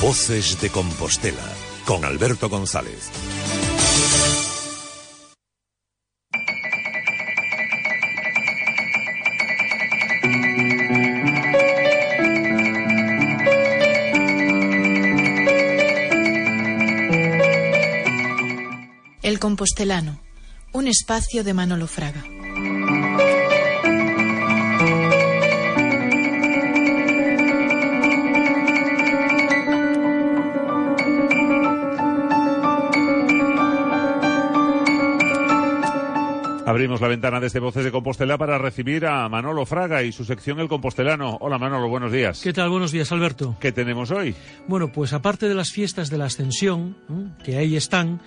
Voces de Compostela con Alberto González. El Compostelano, un espacio de Manolo Fraga. Abrimos la ventana desde Voces de Compostela para recibir a Manolo Fraga y su sección El Compostelano. Hola Manolo, buenos días. ¿Qué tal? Buenos días, Alberto. ¿Qué tenemos hoy? Bueno, pues aparte de las fiestas de la Ascensión, que ahí están,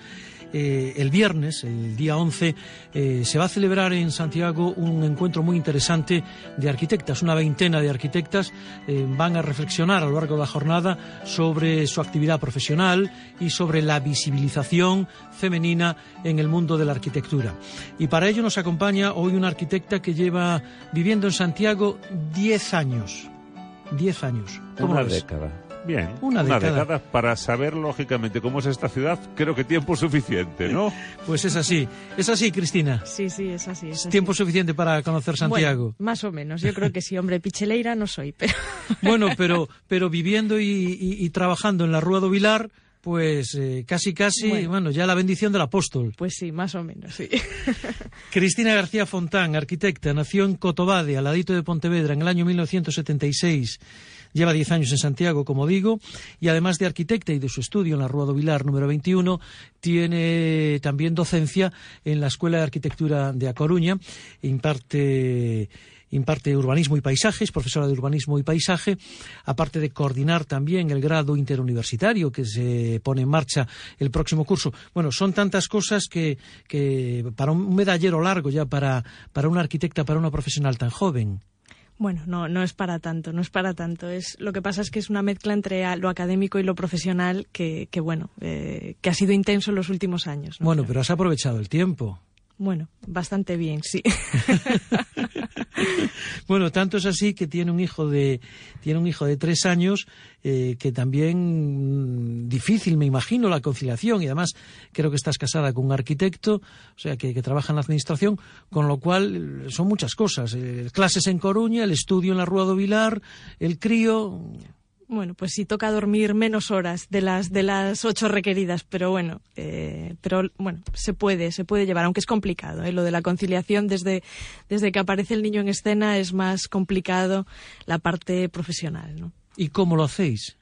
eh, el viernes, el día 11, eh, se va a celebrar en Santiago un encuentro muy interesante de arquitectas. Una veintena de arquitectas eh, van a reflexionar a lo largo de la jornada sobre su actividad profesional y sobre la visibilización femenina en el mundo de la arquitectura. Y para ello nos acompaña hoy una arquitecta que lleva viviendo en Santiago 10 años. 10 años. ¿Cómo una década. Bien, una, década. para saber lógicamente cómo es esta ciudad, creo que tiempo suficiente, ¿no? Pues es así, es así, Cristina. Sí, sí, es así. Es Tiempo suficiente para conocer Santiago. más o menos, yo creo que sí, hombre, picheleira no soy, pero. bueno, pero, pero viviendo y, trabajando en la Rúa do Vilar, pues eh, casi casi, bueno. ya la bendición del apóstol. Pues sí, más o menos, sí. Cristina García Fontán, arquitecta, nació en Cotobade, al ladito de Pontevedra, en el año 1976. Lleva 10 años en Santiago, como digo, y además de arquitecta y de su estudio en la Rua do Vilar número 21, tiene también docencia en la Escuela de Arquitectura de A Coruña, imparte imparte urbanismo y paisajes, profesora de urbanismo y paisaje, aparte de coordinar también el grado interuniversitario que se pone en marcha el próximo curso. Bueno, son tantas cosas que, que para un medallero largo ya para, para una arquitecta, para una profesional tan joven. Bueno, no, no es para tanto, no es para tanto. Es, lo que pasa es que es una mezcla entre lo académico y lo profesional que, que bueno, eh, que ha sido intenso en los últimos años. Bueno, pero has aprovechado el tiempo. Bueno, bastante bien, sí. bueno, tanto es así que tiene un hijo de tiene un hijo de tres años eh, que también mm, difícil, me imagino, la conciliación y además creo que estás casada con un arquitecto, o sea que, trabaja en la administración, con lo cual son muchas cosas, eh, clases en Coruña, el estudio en la Rúa do Vilar, el crío. Bueno, pues sí toca dormir menos horas de las de las ocho requeridas, pero bueno, eh, pero bueno, se puede, se puede llevar, aunque es complicado. ¿eh? Lo de la conciliación desde desde que aparece el niño en escena es más complicado la parte profesional, ¿no? ¿Y cómo lo hacéis?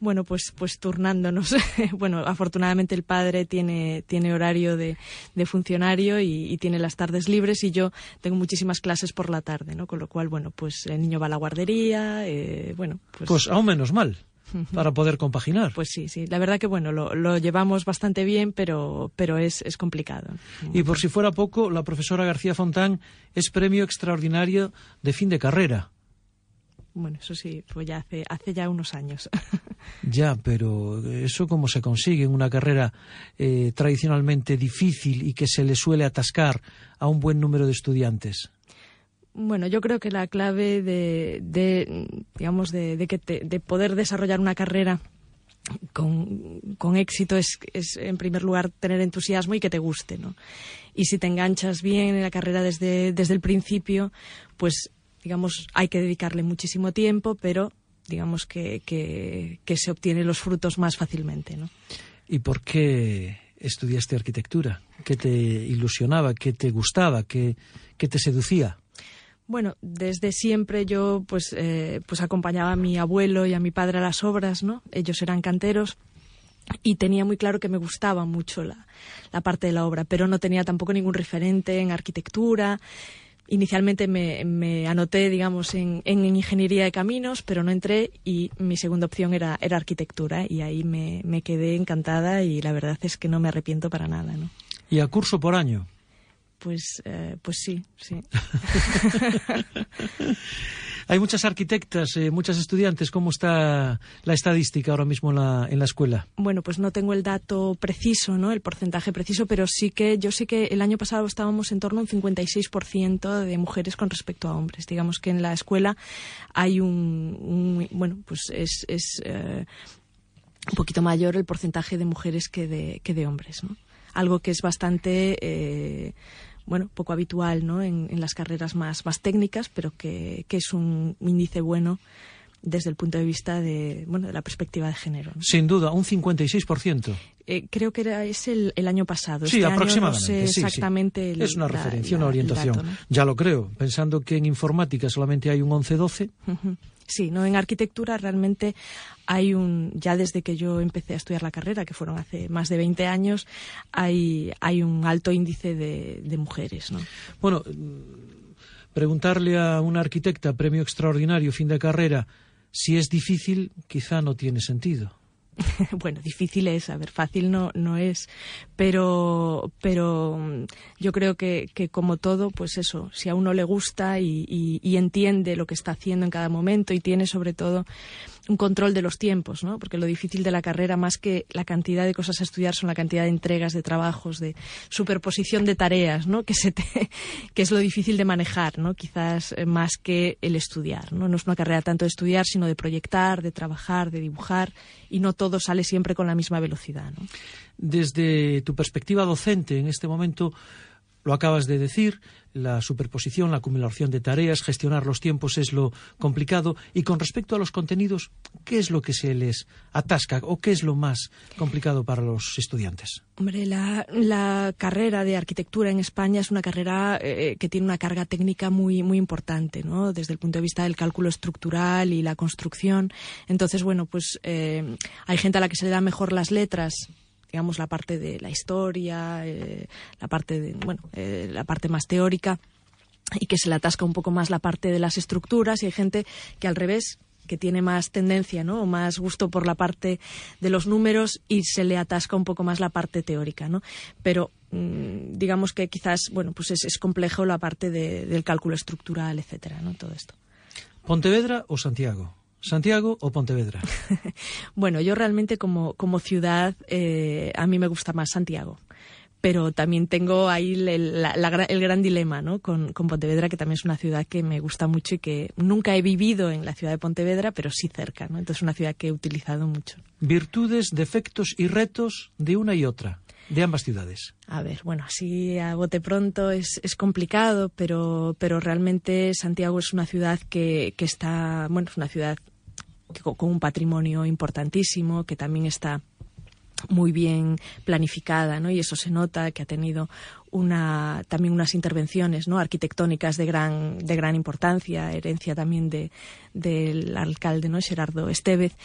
Bueno, pues, pues turnándonos. bueno, afortunadamente el padre tiene, tiene horario de, de funcionario y, tiene las tardes libres y yo tengo muchísimas clases por la tarde, ¿no? Con lo cual, bueno, pues el niño va a la guardería, eh, bueno, pues... Pues aún menos mal para poder compaginar. Pues sí, sí. La verdad que bueno, lo, lo llevamos bastante bien, pero, pero es, es complicado. Y por si fuera poco, la profesora García Fontán es premio extraordinario de fin de carrera. Bueno, eso sí, pues ya hace, hace ya unos años. ya, pero ¿eso cómo se consigue en una carrera eh, tradicionalmente difícil y que se le suele atascar a un buen número de estudiantes? Bueno, yo creo que la clave de, de digamos, de, de, que de poder desarrollar una carrera con, con, éxito es, es, en primer lugar, tener entusiasmo y que te guste, ¿no? Y si te enganchas bien en la carrera desde, desde el principio, pues digamos, hay que dedicarle muchísimo tiempo, pero digamos que, que, se obtienen los frutos más fácilmente. ¿no? ¿Y por qué estudiaste arquitectura? ¿Qué te ilusionaba? ¿Qué te gustaba? ¿Qué, qué te seducía? Bueno, desde siempre yo pues, eh, pues acompañaba a mi abuelo y a mi padre a las obras, ¿no? Ellos eran canteros y tenía muy claro que me gustaba mucho la, la parte de la obra, pero no tenía tampoco ningún referente en arquitectura inicialmente me, anoté, digamos, en, ingeniería de caminos, pero no entré y mi segunda opción era, era arquitectura y ahí me, quedé encantada y la verdad es que no me arrepiento para nada, ¿no? ¿Y a curso por año? Pues, eh, pues sí, sí. Hay muchas arquitectas, eh, muchas estudiantes. ¿Cómo está la estadística ahora mismo en la, en la, escuela? Bueno, pues no tengo el dato preciso, ¿no? El porcentaje preciso, pero sí que yo sé que el año pasado estábamos en torno a un 56% de mujeres con respecto a hombres. Digamos que en la escuela hay un, bueno, pues es, es eh, un poquito mayor el porcentaje de mujeres que de, que de hombres, ¿no? Algo que es bastante eh, bueno, poco habitual ¿no? en, las carreras más, más técnicas, pero que, es un índice bueno desde el punto de vista de, bueno, de la perspectiva de género. Sin duda, un 56%. Eh, creo que era, es el, el año pasado. Sí, este aproximadamente. exactamente. es una referencia, una orientación. Ya lo creo, pensando que en informática solamente hay un 11-12. Sí, no en arquitectura realmente hay un ya desde que yo empecé a estudiar la carrera, que fueron hace más de 20 años, hay hay un alto índice de, mujeres, ¿no? Bueno, preguntarle a una arquitecta premio extraordinario fin de carrera si es difícil, quizá no tiene sentido. bueno, difícil es, a ver, fácil no, no es, pero, pero mm, yo creo que, que como todo, pues eso, si a uno le gusta y, y, entiende lo que está haciendo en cada momento y tiene sobre todo un control de los tiempos, ¿no? Porque lo difícil de la carrera, más que la cantidad de cosas a estudiar, son la cantidad de entregas, de trabajos, de superposición de tareas, ¿no? Que, se que es lo difícil de manejar, ¿no? Quizás eh, más que el estudiar, ¿no? No es una carrera tanto de estudiar, sino de proyectar, de trabajar, de dibujar, y no todo sale siempre con la misma velocidad. Desde tu perspectiva docente, en este momento, lo acabas de decir, la superposición, la acumulación de tareas, gestionar los tiempos es lo complicado. Y con respecto a los contenidos, ¿qué es lo que se les atasca o qué es lo más complicado para los estudiantes? Hombre, la, carrera de arquitectura en España es una carrera eh, que tiene una carga técnica muy, muy importante, ¿no? Desde el punto de vista del cálculo estructural y la construcción. Entonces, bueno, pues eh, hay gente a la que se le da mejor las letras digamos, la parte de la historia, eh, la parte de, bueno, eh, la parte más teórica y que se le atasca un poco más la parte de las estructuras y hay gente que al revés que tiene más tendencia, ¿no? O más gusto por la parte de los números y se le atasca un poco más la parte teórica, ¿no? Pero mm, digamos que quizás, bueno, pues es, complejo la parte del cálculo estructural, etcétera, ¿no? Todo esto. ¿Pontevedra o Santiago? ¿Santiago o Pontevedra? bueno, yo realmente como, como ciudad, eh, a mí me gusta más Santiago. Pero también tengo ahí el, el gran dilema ¿no? Con, con, Pontevedra, que también es una ciudad que me gusta mucho y que nunca he vivido en la ciudad de Pontevedra, pero sí cerca. ¿no? Entonces es una ciudad que he utilizado mucho. Virtudes, defectos y retos de una y otra de ambas ciudades? A ver, bueno, así a bote pronto es, es complicado, pero, pero realmente Santiago es una ciudad que, que está, bueno, es una ciudad con un patrimonio importantísimo, que también está muy bien planificada, ¿no? Y eso se nota que ha tenido una, también unas intervenciones ¿no? arquitectónicas de gran, de gran importancia, herencia también de, del alcalde ¿no? Gerardo Estevez,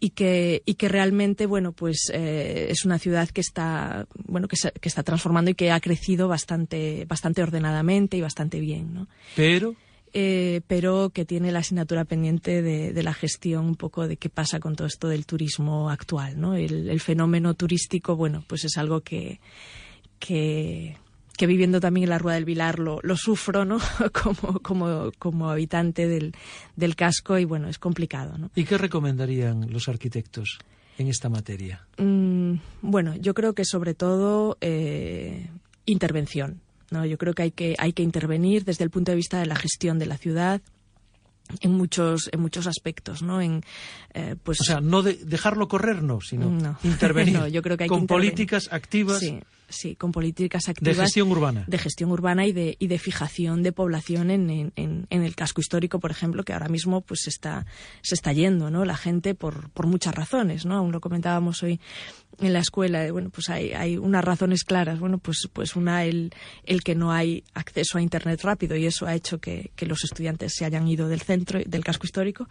y que, y que realmente bueno, pues, eh, es una ciudad que está, bueno, que, que, está transformando y que ha crecido bastante, bastante ordenadamente y bastante bien. ¿no? Pero eh, pero que tiene la asignatura pendiente de, la gestión un poco de qué pasa con todo esto del turismo actual, ¿no? El, fenómeno turístico, bueno, pues es algo que, que, viviendo también en la Rueda del Vilar lo, sufro, ¿no? como, como, como habitante del, del casco y bueno, es complicado, ¿no? ¿Y qué recomendarían los arquitectos? en esta materia? Mm, bueno, yo creo que sobre todo eh, intervención. ¿No? Yo creo que hay, que hay que intervenir desde el punto de vista de la gestión de la ciudad, en muchos en muchos aspectos no en eh, pues o sea no dejarlo correr no sino intervenir yo creo que hay con políticas activas sí, con políticas activas. De gestión urbana. De gestión urbana y de, y de fijación de población en, en, en, el casco histórico, por ejemplo, que ahora mismo pues está, se está yendo, ¿no? La gente por, por muchas razones, ¿no? Aún lo comentábamos hoy en la escuela, bueno, pues hay, hay unas razones claras. Bueno, pues, pues una, el, el que no hay acceso a Internet rápido y eso ha hecho que, que los estudiantes se hayan ido del centro, del casco histórico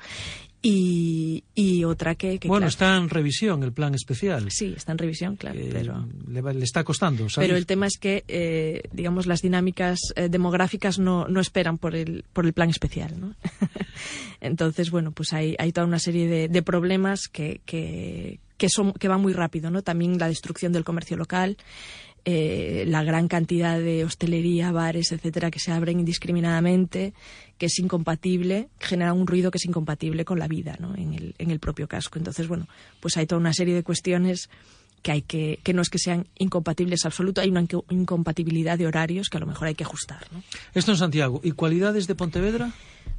y, y otra que, que bueno claro, está en revisión el plan especial sí está en revisión claro Eh, pero le, va- le está costando salir. pero el tema es que eh, digamos las dinámicas eh, demográficas no, no esperan por el por el plan especial ¿no? entonces bueno pues hay, hay toda una serie de, de problemas que, que, que son que van muy rápido no también la destrucción del comercio local eh, la gran cantidad de hostelería, bares, etcétera, que se abren indiscriminadamente, que es incompatible, genera un ruido que es incompatible con la vida ¿no? en, el, en el propio casco. Entonces, bueno, pues hay toda una serie de cuestiones que hay que, que no es que sean incompatibles absoluto, hay una inco- incompatibilidad de horarios que a lo mejor hay que ajustar. ¿no? esto en Santiago y cualidades de Pontevedra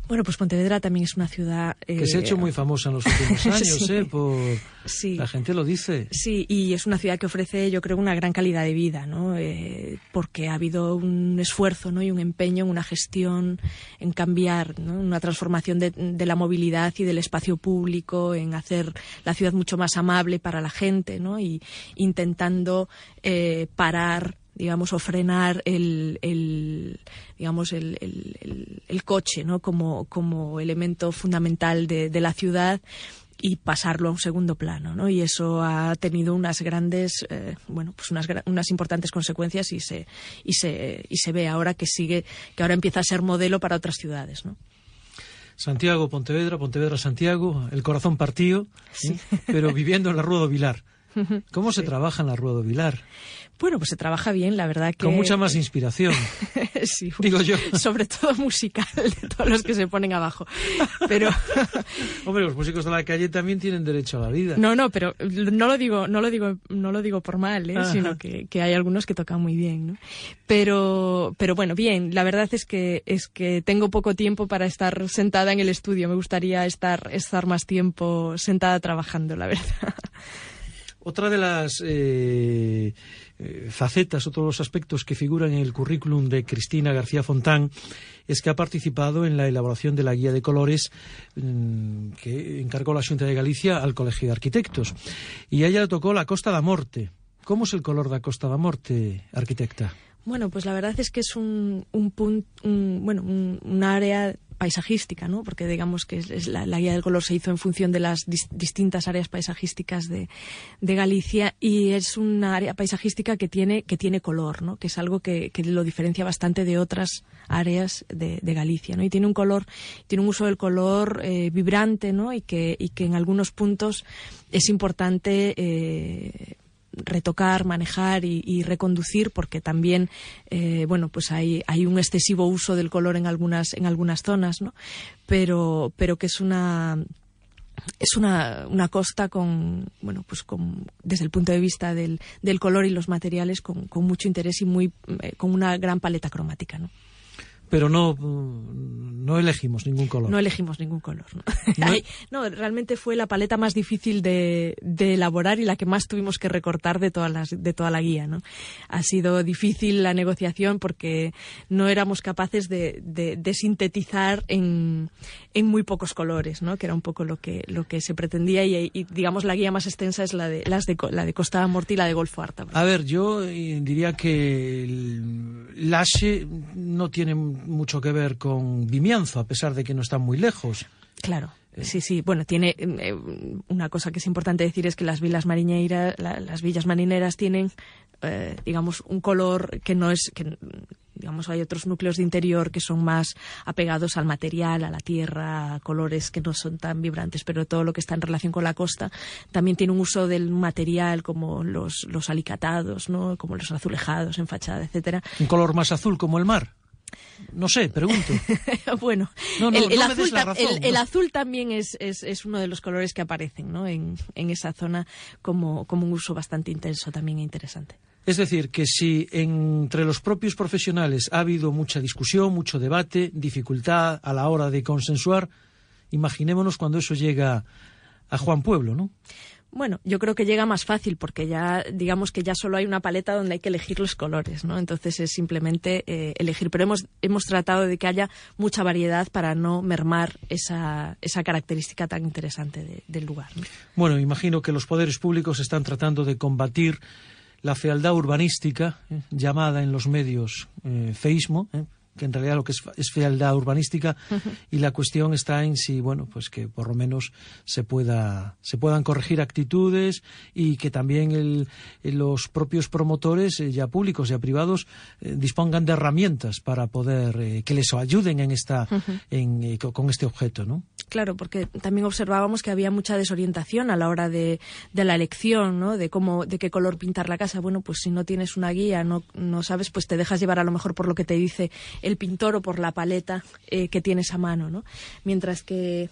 Bueno, pues Pontevedra también es una ciudad... que eh, se ha hecho muy famosa en los últimos años Sí. eh por Sí. la gente lo dice Sí, y es una ciudad que ofrece, yo creo, una gran calidad de vida, ¿no? Eh, porque ha habido un esfuerzo ¿no? y un empeño en una gestión, en cambiar, ¿no? una transformación de, de la movilidad y del espacio público, en hacer la ciudad mucho más amable para la gente, ¿no? Y intentando eh, parar digamos, o frenar el, el digamos, el, el- el- coche, ¿no? Como, como elemento fundamental de, de la ciudad y pasarlo a un segundo plano, ¿no? Y eso ha tenido unas grandes, eh, bueno, pues unas, unas importantes consecuencias y se, y se, y se ve ahora que sigue, que ahora empieza a ser modelo para otras ciudades, ¿no? Santiago Pontevedra Pontevedra Santiago el corazón partido ¿eh? pero viviendo en la Rúa do Vilar ¿Cómo se trabaja en la do Vilar? Bueno, pues se trabaja bien, la verdad que... Con mucha más inspiración. sí, Digo yo. Sobre todo musical, de todos los que se ponen abajo. Pero... Hombre, los músicos de la calle también tienen derecho a la vida. No, no, pero no lo digo, no lo digo, no lo digo por mal, ¿eh? Sino que, que hay algunos que tocan muy bien, ¿no? Pero, pero bueno, bien. La verdad es que es que tengo poco tiempo para estar sentada en el estudio. Me gustaría estar estar más tiempo sentada trabajando, la verdad. Otra de las eh, facetas, otros los aspectos que figuran en el currículum de Cristina García Fontán es que ha participado en la elaboración de la guía de colores mm, que encargó la Junta de Galicia al Colegio de Arquitectos. Y a ella le tocó la Costa da Morte. ¿Cómo es el color da Costa da Morte, arquitecta? Bueno, pues la verdad es que es un, un punto, un, bueno, un área paisajística, ¿no? Porque digamos que la, guía del color se hizo en función de las dis- distintas áreas paisajísticas de, Galicia y es una área paisajística que tiene que tiene color, ¿no? Que es algo que, lo diferencia bastante de otras áreas de, de Galicia, ¿no? Y tiene un color, tiene un uso del color eh, vibrante, ¿no? Y que y que en algunos puntos es importante eh, retocar, manejar y, reconducir, porque también, eh, bueno, pues hay, hay un excesivo uso del color en algunas, en algunas zonas, ¿no? Pero, pero que es una es una, una costa con, bueno, pues con, desde el punto de vista del, del color y los materiales con, con mucho interés y muy, eh, con una gran paleta cromática, ¿no? Pero no, mm, no elegimos ningún color. No elegimos ningún color. ¿no? ¿No? Ay, no, realmente fue la paleta más difícil de, de elaborar y la que más tuvimos que recortar de, todas las, de toda la guía. ¿no? Ha sido difícil la negociación porque no éramos capaces de, de- de sintetizar en, en muy pocos colores, ¿no? que era un poco lo que, lo que se pretendía. Y, y, digamos la guía más extensa es la de, las de, la de Costa Morte y la de Golfo Arta. A ver, yo eh, diría que el Laxe no tiene mucho que ver con Vimianzo, a pesar de que no está muy lejos. Claro. Sí, sí. Bueno, tiene eh, una cosa que es importante decir es que las villas marineras, la- las villas marineras tienen, eh, digamos, un color que no es, que, digamos, hay otros núcleos de interior que son más apegados al material, a la tierra, a colores que no son tan vibrantes, pero todo lo que está en relación con la costa también tiene un uso del material como los, los alicatados, ¿no? Como los azulejados en fachada, etcétera. Un color más azul como el mar. No sé, pregunto. bueno, No, no, el, el no me azul, razón, el- el también es, es, es uno de los colores que aparecen ¿no? en, en esa zona como, como un uso bastante intenso también e interesante. Es decir, que si entre los propios profesionales ha habido mucha discusión, mucho debate, dificultad a la hora de consensuar, imaginémonos cuando eso llega a Juan Pueblo, ¿no? Bueno, yo creo que llega más fácil porque ya, digamos que ya solo hay una paleta donde hay que elegir los colores, ¿no? Entonces es simplemente eh, elegir. Pero hemos, hemos tratado de que haya mucha variedad para no mermar esa, esa característica tan interesante de- del lugar. ¿no? Bueno, imagino que los poderes públicos están tratando de combatir la fealdad urbanística, eh, llamada en los medios eh, feísmo, eh, que en realidad lo que es, es fealdad urbanística y la cuestión está en si, bueno, pues que por lo menos se pueda se puedan corregir actitudes y que también el, los propios promotores, eh, ya públicos, ya privados, eh, dispongan de herramientas para poder eh, que les ayuden en esta en, con este objeto, ¿no? Claro, porque también observábamos que había mucha desorientación a la hora de, de la elección, ¿no? De cómo, de qué color pintar la casa. Bueno, pues si no tienes una guía, no, no sabes, pues te dejas llevar a lo mejor por lo que te dice el pintor o por la paleta eh, que tienes a mano, ¿no? Mientras que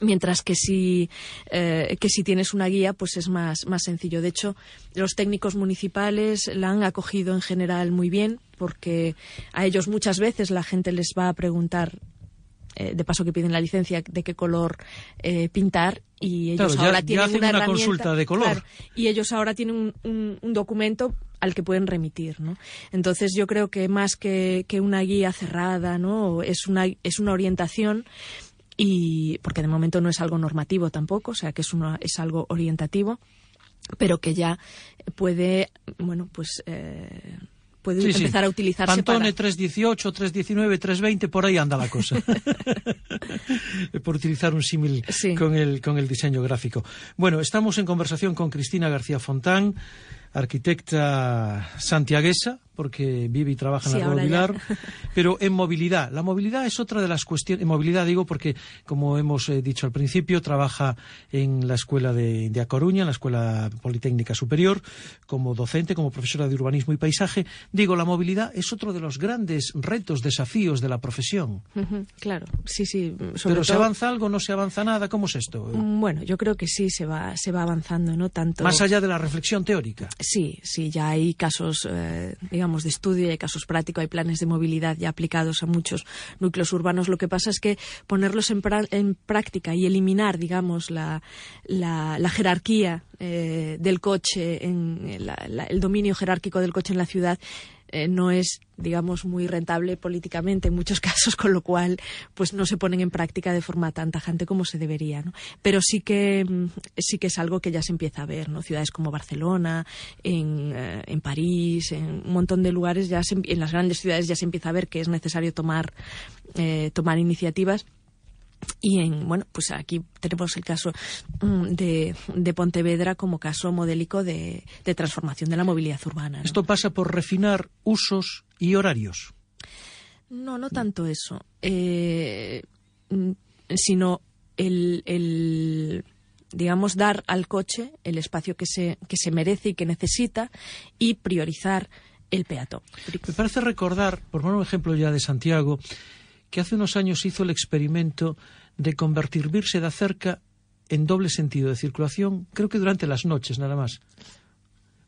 mientras que si eh, que si tienes una guía pues es más más sencillo de hecho los técnicos municipales la han acogido en general muy bien porque a ellos muchas veces la gente les va a preguntar eh, de paso que piden la licencia de qué color eh, pintar y ellos ahora tienen una, consulta de color y ellos ahora tienen un, documento al que pueden remitir, ¿no? Entonces yo creo que más que, una guía cerrada, ¿no? Es una, es una orientación y porque de momento no es algo normativo tampoco, o sea que es, una, es algo orientativo, pero que ya puede, bueno, pues eh, puede empezar a utilizarse Pantone 318, 319, 320, por ahí anda la cosa. por utilizar un símil con, el, con el diseño gráfico. Bueno, estamos en conversación con Cristina García Fontán, arquitecta santiaguesa, porque vive y trabaja en la Rua pero en movilidad. La movilidad es otra de las cuestiones. En movilidad digo porque, como hemos eh, dicho al principio, trabaja en la Escuela de, de A Coruña, en la Escuela Politécnica Superior, como docente, como profesora de urbanismo y paisaje. Digo, la movilidad es otro de los grandes retos, desafíos de la profesión. claro, sí, sí. pero ¿se avanza algo? ¿No se avanza nada? ¿Cómo es esto? Mm, bueno, yo creo que sí se va, se va avanzando, ¿no? Tanto... Más allá de la reflexión teórica. Sí, sí, ya hay casos, eh, digamos, de estudio, hay casos prácticos, hay planes de movilidad ya aplicados a muchos núcleos urbanos. Lo que pasa es que ponerlos en, práctica y eliminar, digamos, la, jerarquía eh, del coche, en el dominio jerárquico del coche en la ciudad, eh, no es, digamos, muy rentable políticamente en muchos casos, con lo cual, pues no se ponen en práctica de forma tan tajante como se debería, ¿no? Pero sí que, mm, sí que es algo que ya se empieza a ver, ¿no? Ciudades como Barcelona, en, eh, en París, en un montón de lugares, ya en las grandes ciudades ya se empieza a ver que es necesario tomar, eh, tomar iniciativas y en, bueno, pues aquí tenemos el caso mm, de, de Pontevedra como caso modélico de, transformación de la movilidad urbana. ¿Esto pasa por refinar usos y horarios? No, no tanto eso, eh, mm, sino el, digamos, dar al coche el espacio que se, que se merece y que necesita y priorizar el peatón. Me parece recordar, por poner un ejemplo ya de Santiago, que hace unos años hizo el experimento de convertir Virse de Cerca en doble sentido de circulación, creo que durante las noches nada más.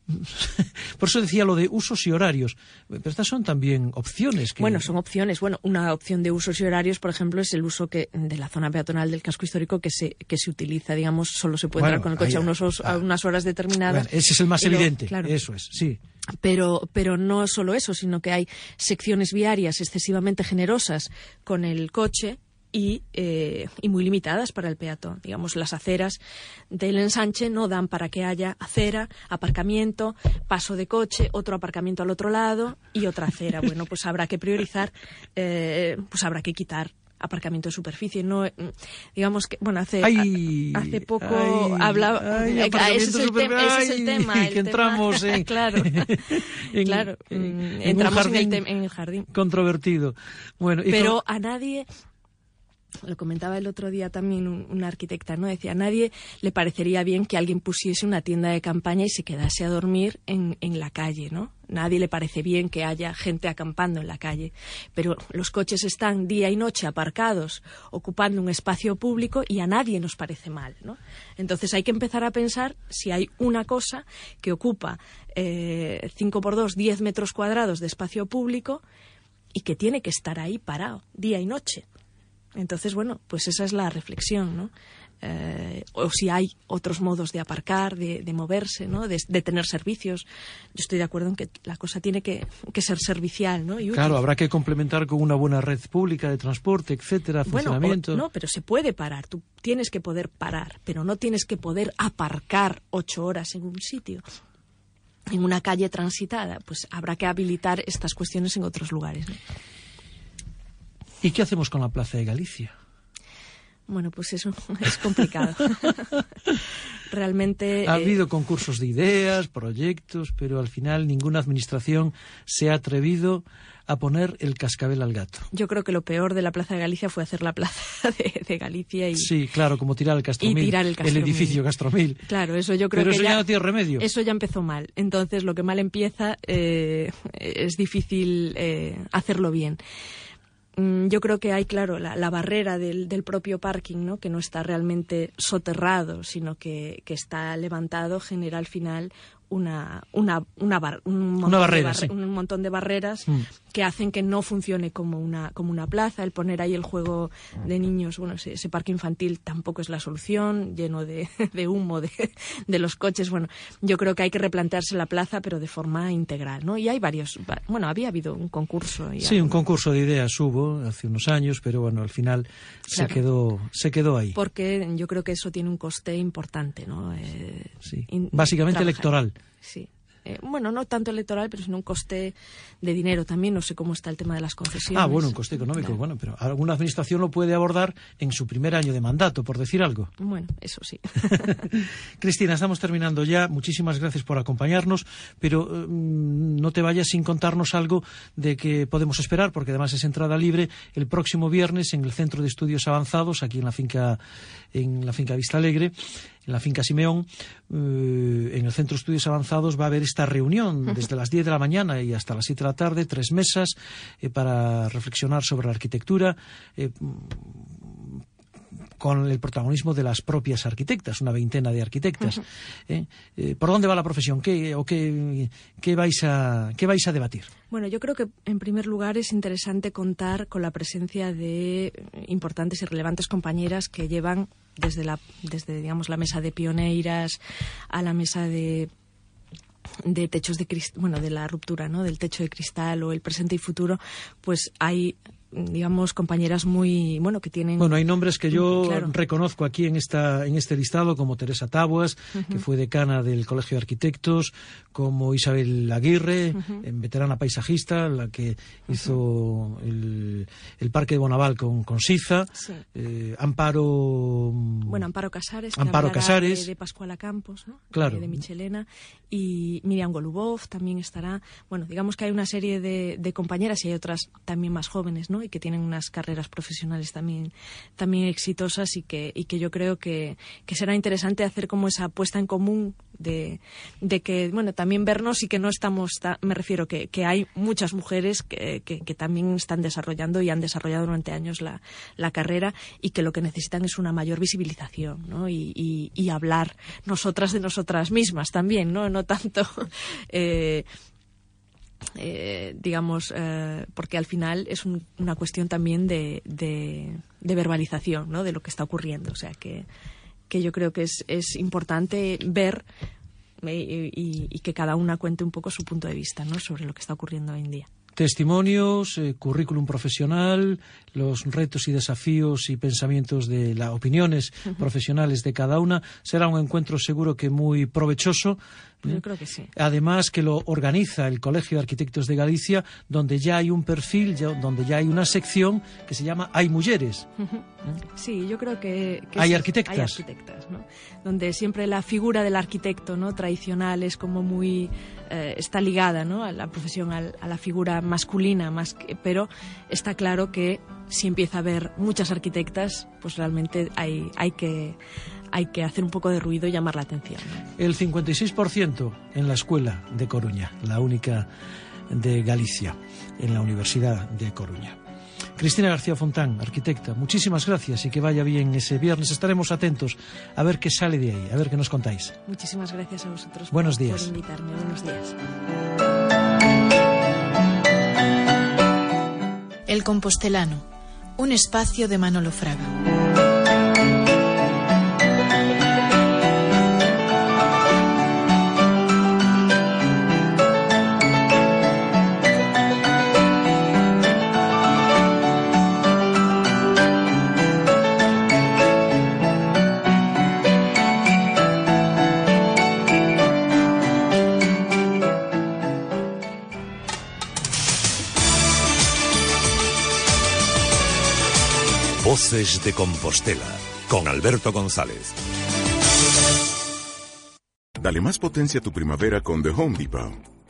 Por eso decía lo de usos y horarios. Pero estas son también opciones. Bueno, son opciones. Bueno, una opción de usos y horarios, por ejemplo, es el uso que de la zona peatonal del casco histórico que se, que se utiliza, digamos, solo se puede entrar con el coche a, unos, a, unas horas determinadas. ese es el más evidente. Claro. Eso es, sí. Pero, pero no solo eso, sino que hay secciones viarias excesivamente generosas con el coche y, eh, y, muy limitadas para el peatón. Digamos, las aceras del ensanche no dan para que haya acera, aparcamiento, paso de coche, otro aparcamiento al otro lado y otra acera. Bueno, pues habrá que priorizar, eh, pues habrá que quitar aparcamiento de superficie. No digamos que bueno hace hace poco hablaba eh, ese, es el ese es el tema que entramos en, claro. claro entramos en, el jardín controvertido. Bueno pero a nadie lo comentaba el otro día también una arquitecta, ¿no? Decía, a nadie le parecería bien que alguien pusiese una tienda de campaña y se quedase a dormir en, en la calle, ¿no? Nadie le parece bien que haya gente acampando en la calle, pero los coches están día y noche aparcados, ocupando un espacio público y a nadie nos parece mal, ¿no? Entonces hay que empezar a pensar si hay una cosa que ocupa eh, 5 por 2, 10 metros cuadrados de espacio público y que tiene que estar ahí parado día y noche. Entonces, bueno, pues esa es la reflexión, ¿no? Eh, o si hay otros modos de aparcar, de, moverse, ¿no? De, tener servicios. Yo estoy de acuerdo en que la cosa tiene que, ser servicial, ¿no? claro, habrá que complementar con una buena red pública de transporte, etcétera, funcionamiento. no, pero se puede parar. Tú tienes que poder parar, pero no tienes que poder aparcar ocho horas en un sitio. en una calle transitada, pues habrá que habilitar estas cuestiones en otros lugares. ¿Y qué hacemos con la Plaza de Galicia? Bueno, pues eso es complicado. Realmente. Ha eh, habido concursos de ideas, proyectos, pero al final ninguna administración se ha atrevido a poner el cascabel al gato. Yo creo que lo peor de la Plaza de Galicia fue hacer la Plaza de, Galicia y... Sí, claro, como tirar el Castromil. Y tirar el, el edificio Castromil. Claro, eso yo creo Pero que eso ya, no tiene remedio. Eso ya empezó mal. Entonces, lo que mal empieza eh, es difícil eh, hacerlo bien yo creo que hay, claro, la, barrera del, propio parking, ¿no? que no está realmente soterrado, sino que, que, está levantado, genera al final una, una, una, un, montón barrera, de un montón de barreras mm. Que hacen que no funcione como una, como una plaza. El poner ahí el juego de niños, bueno, ese, parque infantil tampoco es la solución, lleno de, de humo de, de, los coches. Bueno, yo creo que hay que replantearse la plaza, pero de forma integral, ¿no? Y hay varios, bueno, había habido un concurso. sí, un concurso de ideas hubo hace unos años, pero bueno, al final se, quedó, se quedó ahí. Porque yo creo que eso tiene un coste importante, ¿no? Eh, sí, básicamente electoral. Sí. Eh, bueno, no tanto electoral, pero sino un coste de dinero también. No sé cómo está el tema de las concesiones. Ah, bueno, un coste económico. Bueno, pero alguna administración lo puede abordar en su primer año de mandato, por decir algo. Bueno, eso sí. Cristina, estamos terminando ya. Muchísimas gracias por acompañarnos, pero mm, no te vayas sin contarnos algo de que podemos esperar, porque además es entrada libre el próximo viernes en el Centro de Estudios Avanzados, aquí en la finca, en la finca Vista Alegre en la finca Simeón, eh, en el Centro de Estudios Avanzados, va a haber esta reunión desde las 10 de la mañana y hasta las 7 de la tarde, tres mesas eh, para reflexionar sobre la arquitectura. Eh, con el protagonismo de las propias arquitectas, una veintena de arquitectas. ¿Por dónde va la profesión? ¿Qué, o qué, qué, vais a, ¿Qué vais a debatir? Bueno, yo creo que en primer lugar es interesante contar con la presencia de importantes y relevantes compañeras que llevan desde la, desde, digamos, la mesa de pioneiras a la mesa de de techos de cristal, bueno, de la ruptura, ¿no? Del techo de cristal o el presente y futuro, pues hay digamos, compañeras muy, bueno, que tienen... Bueno, hay nombres que yo reconozco aquí en, esta, en este listado, como Teresa Tabuas, que fue decana del Colegio de Arquitectos, como Isabel Aguirre, veterana paisajista, la que hizo el, el, Parque de Bonaval con, con Siza, eh, Amparo... Bueno, Amparo Casares, Amparo Casares. De, Pascuala Campos, ¿no? Claro. De, Michelena, y Miriam Golubov también estará. Bueno, digamos que hay una serie de, de compañeras y hay otras también más jóvenes, ¿no? Y que tienen unas carreras profesionales también, también exitosas y que, y que yo creo que, que será interesante hacer como esa apuesta en común de, de, que, bueno, también vernos y que no estamos, me refiero que, que hay muchas mujeres que, que, también están desarrollando y han desarrollado durante años la, la, carrera y que lo que necesitan es una mayor visibilización, ¿no? Y, y, y hablar nosotras de nosotras mismas también, ¿no? No tanto eh, eh, digamos, eh, porque al final es una cuestión también de, de, verbalización ¿no? de lo que está ocurriendo. O sea, que, que yo creo que es, es importante ver eh, y, y, que cada una cuente un poco su punto de vista ¿no? sobre lo que está ocurriendo hoy en día testimonios, currículum profesional, los retos y desafíos y pensamientos de las opiniones profesionales de cada una. Será un encuentro seguro que muy provechoso pues yo creo que sí. Además que lo organiza el Colegio de Arquitectos de Galicia, donde ya hay un perfil, donde ya hay una sección que se llama Hay Mujeres. Sí, yo creo que... hay arquitectas. Hay arquitectas, ¿no? Donde siempre la figura del arquitecto ¿no? tradicional es como muy... Eh, está ligada ¿no? a la profesión, a, la figura masculina, más pero está claro que si empieza a haber muchas arquitectas, pues realmente hay, hay que hay que hacer un poco de ruido y llamar la atención. El 56% en la escuela de Coruña, la única de Galicia, en la Universidad de Coruña. Cristina García Fontán, arquitecta, muchísimas gracias y que vaya bien ese viernes. Estaremos atentos a ver qué sale de ahí, a ver qué nos contáis. Muchísimas gracias a vosotros Buenos días. por invitarme. Buenos días. El Compostelano, un espacio de Manolo Fraga. Voces de Compostela con Alberto González. Dale más potencia a tu primavera con The Home Depot.